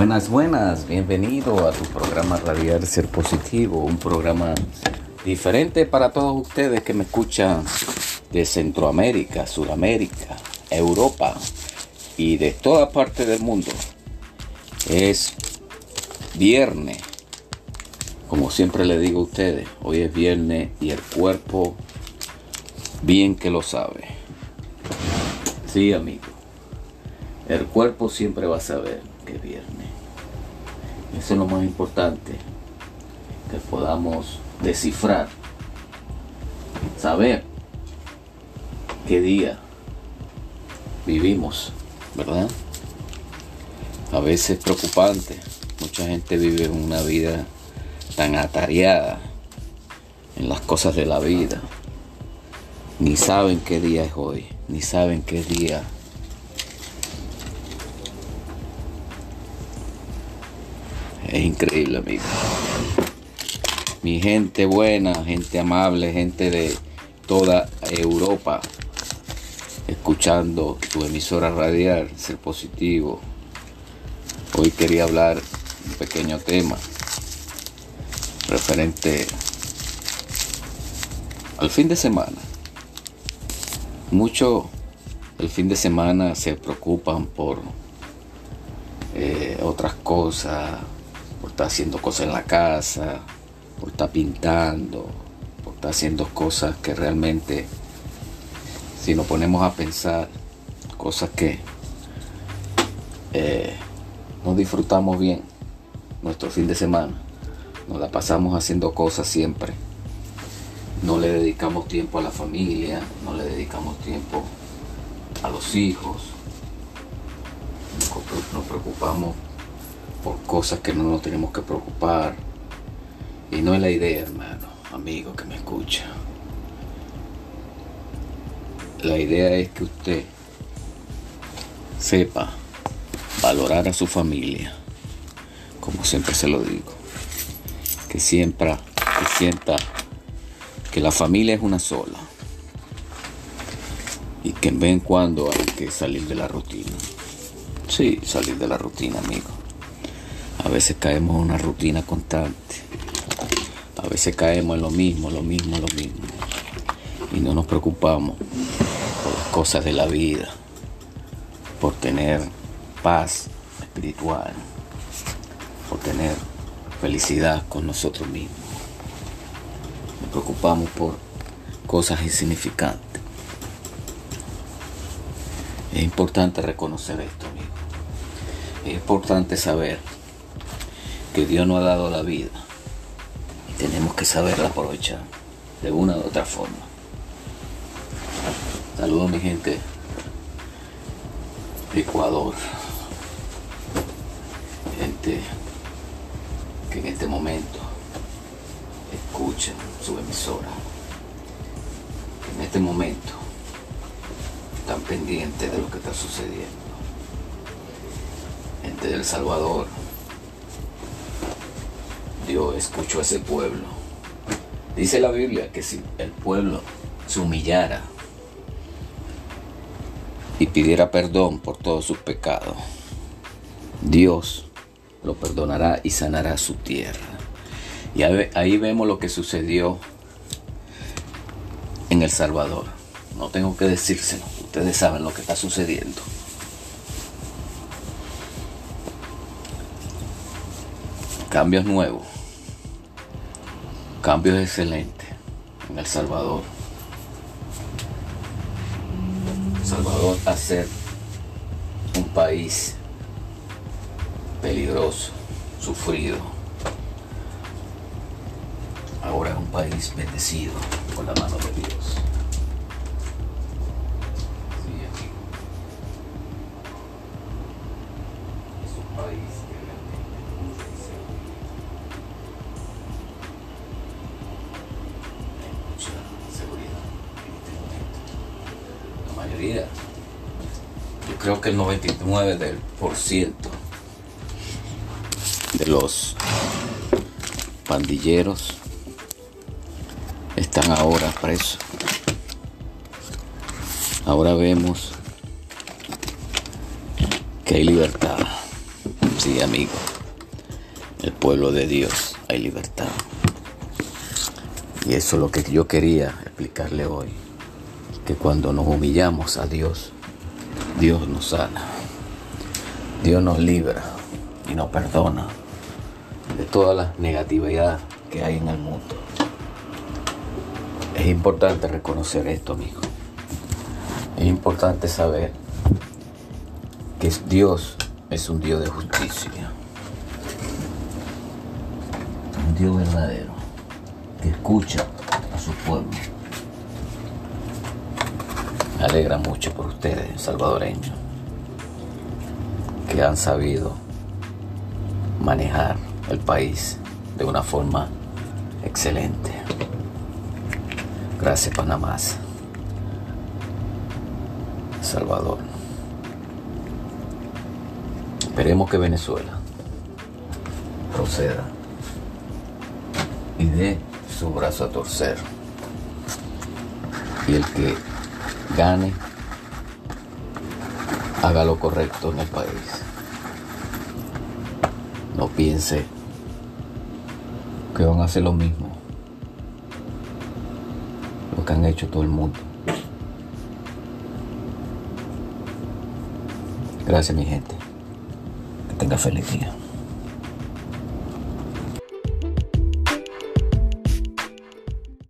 Buenas, buenas, bienvenido a tu programa Radial Ser Positivo, un programa diferente para todos ustedes que me escuchan de Centroamérica, Sudamérica, Europa y de toda parte del mundo. Es viernes, como siempre le digo a ustedes, hoy es viernes y el cuerpo bien que lo sabe. Sí, amigo, el cuerpo siempre va a saber que es viernes. Eso es lo más importante, que podamos descifrar, saber qué día vivimos, ¿verdad? A veces es preocupante, mucha gente vive una vida tan atareada en las cosas de la vida, ni saben qué día es hoy, ni saben qué día Es increíble, amigo. Mi gente buena, gente amable, gente de toda Europa, escuchando tu emisora radial, ser positivo. Hoy quería hablar un pequeño tema referente al fin de semana. Mucho el fin de semana se preocupan por eh, otras cosas, estar haciendo cosas en la casa, por estar pintando, por estar haciendo cosas que realmente, si nos ponemos a pensar, cosas que eh, no disfrutamos bien nuestro fin de semana, nos la pasamos haciendo cosas siempre, no le dedicamos tiempo a la familia, no le dedicamos tiempo a los hijos, nos preocupamos por cosas que no nos tenemos que preocupar. Y no es la idea, hermano, amigo que me escucha. La idea es que usted sepa valorar a su familia, como siempre se lo digo. Que siempre, que sienta que la familia es una sola. Y que en vez en cuando hay que salir de la rutina. Sí, salir de la rutina, amigo. A veces caemos en una rutina constante. A veces caemos en lo mismo, lo mismo, lo mismo. Y no nos preocupamos por las cosas de la vida, por tener paz espiritual, por tener felicidad con nosotros mismos. Nos preocupamos por cosas insignificantes. Es importante reconocer esto, amigo. Es importante saber que Dios nos ha dado la vida. Y tenemos que saberla aprovechar de una u otra forma. Saludos mi gente. De Ecuador, gente que en este momento escucha su emisora, en este momento están pendientes de lo que está sucediendo. Gente del Salvador, Dios escuchó a ese pueblo. Dice la Biblia que si el pueblo se humillara y pidiera perdón por todos sus pecados, Dios lo perdonará y sanará su tierra. Y ahí vemos lo que sucedió en El Salvador. No tengo que decírselo, ustedes saben lo que está sucediendo. Cambios nuevos cambios excelentes en El Salvador. Salvador a ser un país peligroso, sufrido. Ahora es un país bendecido con la mano de Dios. Creo que el 99% del por ciento de los pandilleros están ahora presos. Ahora vemos que hay libertad. Sí, amigo. El pueblo de Dios hay libertad. Y eso es lo que yo quería explicarle hoy. Que cuando nos humillamos a Dios, Dios nos sana. Dios nos libra y nos perdona de toda la negatividad que hay en el mundo. Es importante reconocer esto, amigo. Es importante saber que Dios es un Dios de justicia. Un Dios verdadero que escucha a su pueblo. Me alegra mucho por ustedes, salvadoreños, que han sabido manejar el país de una forma excelente. Gracias Panamá. Salvador. Esperemos que Venezuela proceda y dé su brazo a torcer. Y el que gane haga lo correcto en el país. No piense que van a hacer lo mismo. Lo que han hecho todo el mundo. Gracias mi gente. Que tenga feliz día.